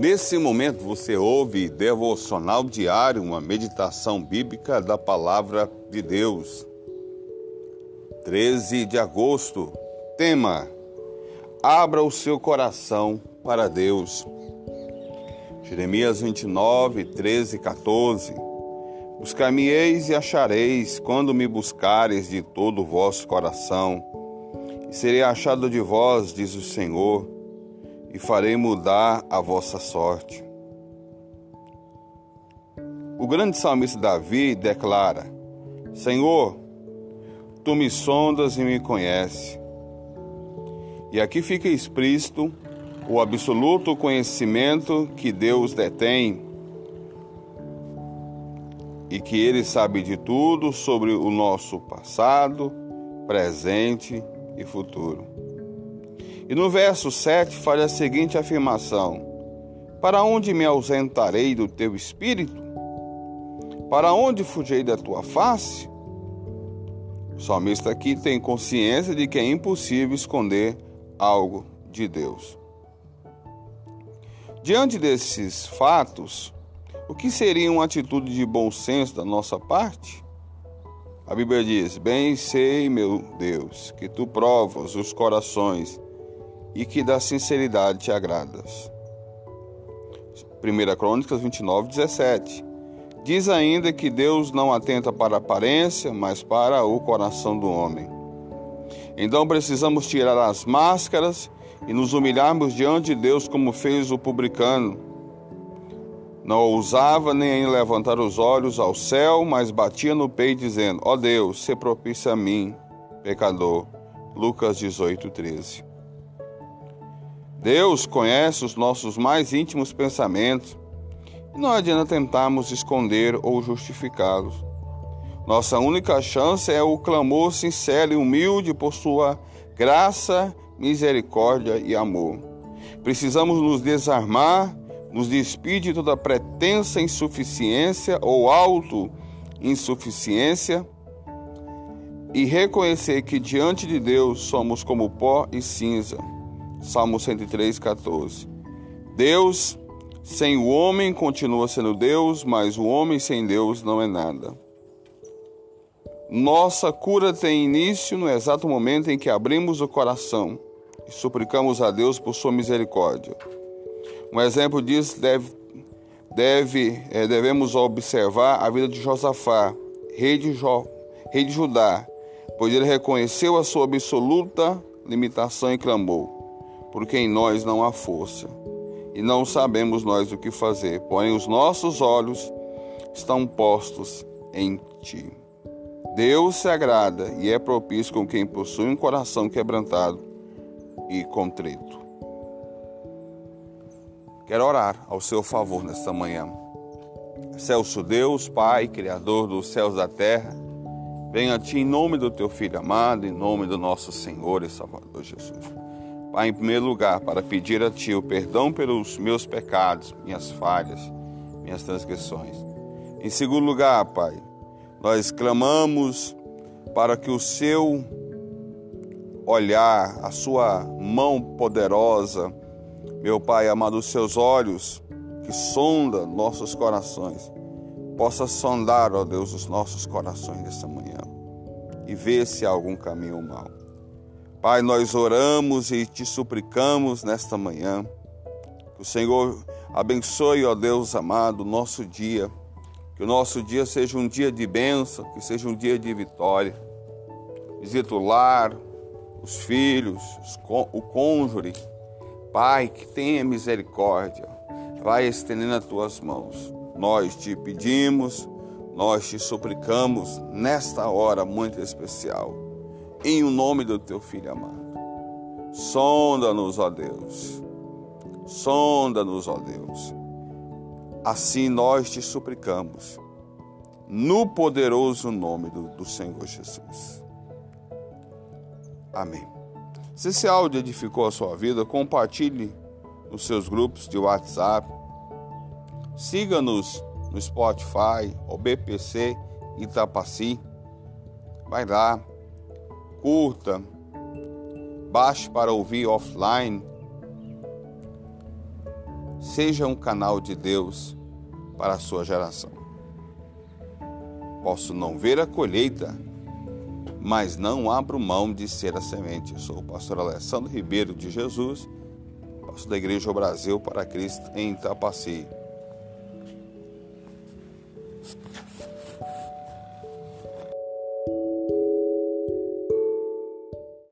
Nesse momento você ouve devocional diário, uma meditação bíblica da palavra de Deus. 13 de agosto, tema: Abra o seu coração para Deus. Jeremias 29, 13 e 14. Buscar-me-eis e achareis quando me buscareis de todo o vosso coração. E serei achado de vós, diz o Senhor, e farei mudar a vossa sorte. O grande salmista Davi declara: Senhor, tu me sondas e me conheces. E aqui fica explícito o absoluto conhecimento que Deus detém e que Ele sabe de tudo sobre o nosso passado, presente e futuro. E no verso 7 faz a seguinte afirmação: Para onde me ausentarei do teu espírito? Para onde fugirei da tua face? O salmista aqui tem consciência de que é impossível esconder algo de Deus. Diante desses fatos, o que seria uma atitude de bom senso da nossa parte? A Bíblia diz: Bem sei, meu Deus, que tu provas os corações e que da sinceridade te agradas. 1 Crônicas 29, 17. Diz ainda que Deus não atenta para a aparência, mas para o coração do homem. Então precisamos tirar as máscaras e nos humilharmos diante de Deus como fez o publicano. Não ousava nem levantar os olhos ao céu, mas batia no peito dizendo: Ó oh Deus, se propício a mim, pecador. Lucas 18, 13. Deus conhece os nossos mais íntimos pensamentos e não adianta tentarmos esconder ou justificá-los. Nossa única chance é o clamor sincero e humilde por Sua graça, misericórdia e amor. Precisamos nos desarmar, nos despedir de toda pretensa insuficiência ou auto-insuficiência e reconhecer que diante de Deus somos como pó e cinza. Salmo 103, 14. Deus sem o homem continua sendo Deus, mas o homem sem Deus não é nada. Nossa cura tem início no exato momento em que abrimos o coração e suplicamos a Deus por sua misericórdia. Um exemplo disso deve, deve é, devemos observar a vida de Josafá, rei de, jo, rei de Judá, pois ele reconheceu a sua absoluta limitação e clamou porque em nós não há força, e não sabemos nós o que fazer, porém os nossos olhos estão postos em ti. Deus se agrada e é propício com quem possui um coração quebrantado e contrito. Quero orar ao seu favor nesta manhã. Celso Deus, Pai, Criador dos céus e da terra, venha a Ti em nome do Teu Filho amado, em nome do nosso Senhor e Salvador Jesus. Pai, em primeiro lugar, para pedir a Ti o perdão pelos meus pecados, minhas falhas, minhas transgressões. Em segundo lugar, Pai, nós clamamos para que o Seu olhar, a Sua mão poderosa, meu Pai amado, os Seus olhos que sonda nossos corações, possa sondar, ó Deus, os nossos corações nessa manhã e ver se há algum caminho mal. Pai, nós oramos e te suplicamos nesta manhã. Que o Senhor abençoe, ó Deus amado, o nosso dia. Que o nosso dia seja um dia de bênção, que seja um dia de vitória. Visita o lar, os filhos, o cônjuge. Pai, que tenha misericórdia. Vai estendendo as tuas mãos. Nós te pedimos, nós te suplicamos nesta hora muito especial em o nome do teu filho amado. Sonda-nos, ó Deus. Sonda-nos, ó Deus. Assim nós te suplicamos, no poderoso nome do, do Senhor Jesus. Amém. Se esse áudio edificou a sua vida, compartilhe nos seus grupos de WhatsApp. Siga-nos no Spotify, o BPC Itapaci. Vai lá, curta, baixe para ouvir offline. Seja um canal de Deus para a sua geração. Posso não ver a colheita, mas não abro mão de ser a semente. Eu sou o pastor Alessandro Ribeiro de Jesus, pastor da Igreja Brasil para Cristo em Itapaci.